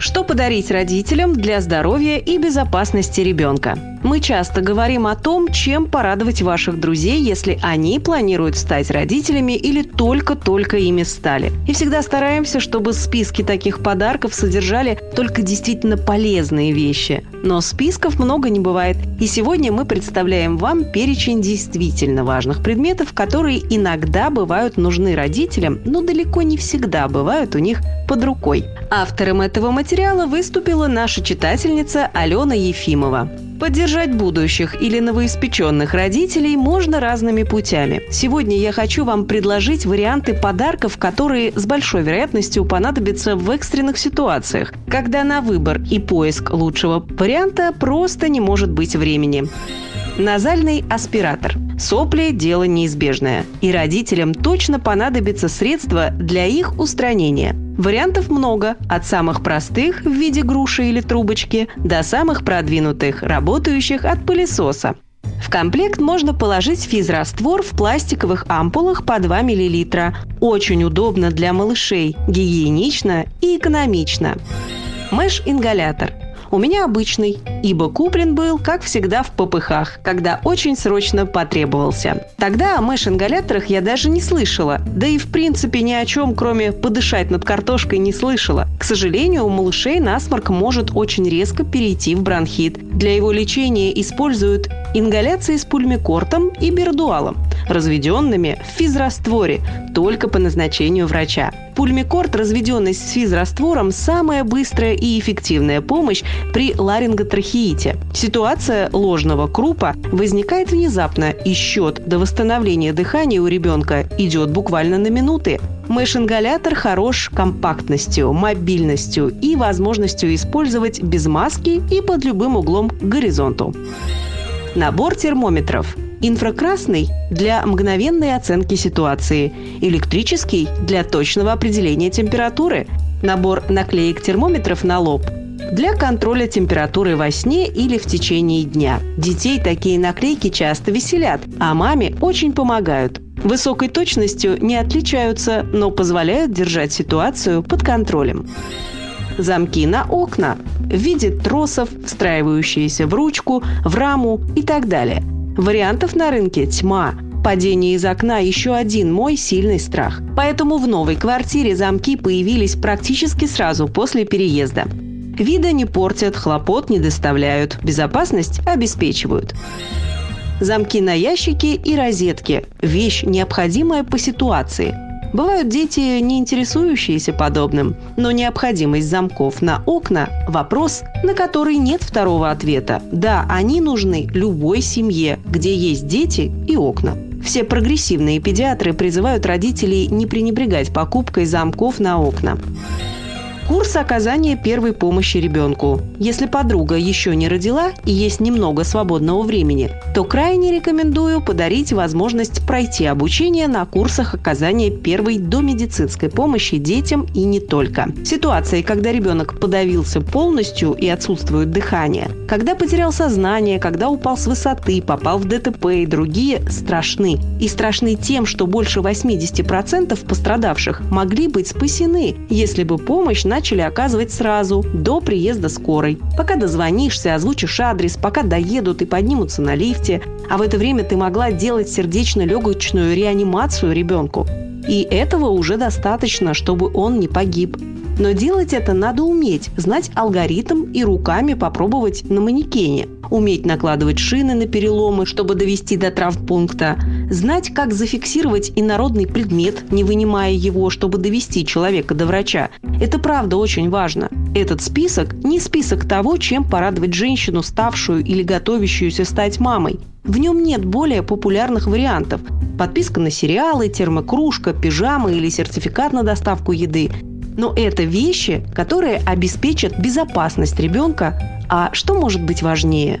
Что подарить родителям для здоровья и безопасности ребенка? Мы часто говорим о том, чем порадовать ваших друзей, если они планируют стать родителями или только-только ими стали. И всегда стараемся, чтобы списки таких подарков содержали только действительно полезные вещи. Но списков много не бывает. И сегодня мы представляем вам перечень действительно важных предметов, которые иногда бывают нужны родителям, но далеко не всегда бывают у них под рукой. Автором этого материала выступила наша читательница Алена Ефимова. Поддержать будущих или новоиспеченных родителей можно разными путями. Сегодня я хочу вам предложить варианты подарков, которые с большой вероятностью понадобятся в экстренных ситуациях, когда на выбор и поиск лучшего варианта просто не может быть времени. Назальный аспиратор. Сопли – дело неизбежное, и родителям точно понадобится средства для их устранения – Вариантов много, от самых простых в виде груши или трубочки до самых продвинутых, работающих от пылесоса. В комплект можно положить физраствор в пластиковых ампулах по 2 мл. Очень удобно для малышей, гигиенично и экономично. Мэш-ингалятор – у меня обычный, ибо куплен был, как всегда, в попыхах, когда очень срочно потребовался. Тогда о мэш-ингаляторах я даже не слышала, да и в принципе ни о чем, кроме подышать над картошкой, не слышала. К сожалению, у малышей насморк может очень резко перейти в бронхит. Для его лечения используют ингаляции с пульмикортом и бердуалом, разведенными в физрастворе, только по назначению врача. Пульмикорт, разведенный с физраствором, самая быстрая и эффективная помощь при ларинготрахеите. Ситуация ложного крупа возникает внезапно, и счет до восстановления дыхания у ребенка идет буквально на минуты. Мэш-ингалятор хорош компактностью, мобильностью и возможностью использовать без маски и под любым углом к горизонту. Набор термометров – Инфракрасный – для мгновенной оценки ситуации, электрический – для точного определения температуры, набор наклеек термометров на лоб для контроля температуры во сне или в течение дня. Детей такие наклейки часто веселят, а маме очень помогают. Высокой точностью не отличаются, но позволяют держать ситуацию под контролем. Замки на окна в виде тросов, встраивающиеся в ручку, в раму и так далее – Вариантов на рынке тьма. Падение из окна – еще один мой сильный страх. Поэтому в новой квартире замки появились практически сразу после переезда. Вида не портят, хлопот не доставляют, безопасность обеспечивают. Замки на ящики и розетки – вещь, необходимая по ситуации – Бывают дети, не интересующиеся подобным, но необходимость замков на окна – вопрос, на который нет второго ответа. Да, они нужны любой семье, где есть дети и окна. Все прогрессивные педиатры призывают родителей не пренебрегать покупкой замков на окна. Курс оказания первой помощи ребенку. Если подруга еще не родила и есть немного свободного времени, то крайне рекомендую подарить возможность пройти обучение на курсах оказания первой домедицинской помощи детям и не только. Ситуации, когда ребенок подавился полностью и отсутствует дыхание, когда потерял сознание, когда упал с высоты, попал в ДТП и другие, страшны. И страшны тем, что больше 80% пострадавших могли быть спасены, если бы помощь на начали оказывать сразу, до приезда скорой. Пока дозвонишься, озвучишь адрес, пока доедут и поднимутся на лифте. А в это время ты могла делать сердечно-легочную реанимацию ребенку. И этого уже достаточно, чтобы он не погиб. Но делать это надо уметь, знать алгоритм и руками попробовать на манекене. Уметь накладывать шины на переломы, чтобы довести до травмпункта, знать, как зафиксировать инородный предмет, не вынимая его, чтобы довести человека до врача. Это правда очень важно. Этот список не список того, чем порадовать женщину, ставшую или готовящуюся стать мамой. В нем нет более популярных вариантов. Подписка на сериалы, термокружка, пижама или сертификат на доставку еды. Но это вещи, которые обеспечат безопасность ребенка. А что может быть важнее?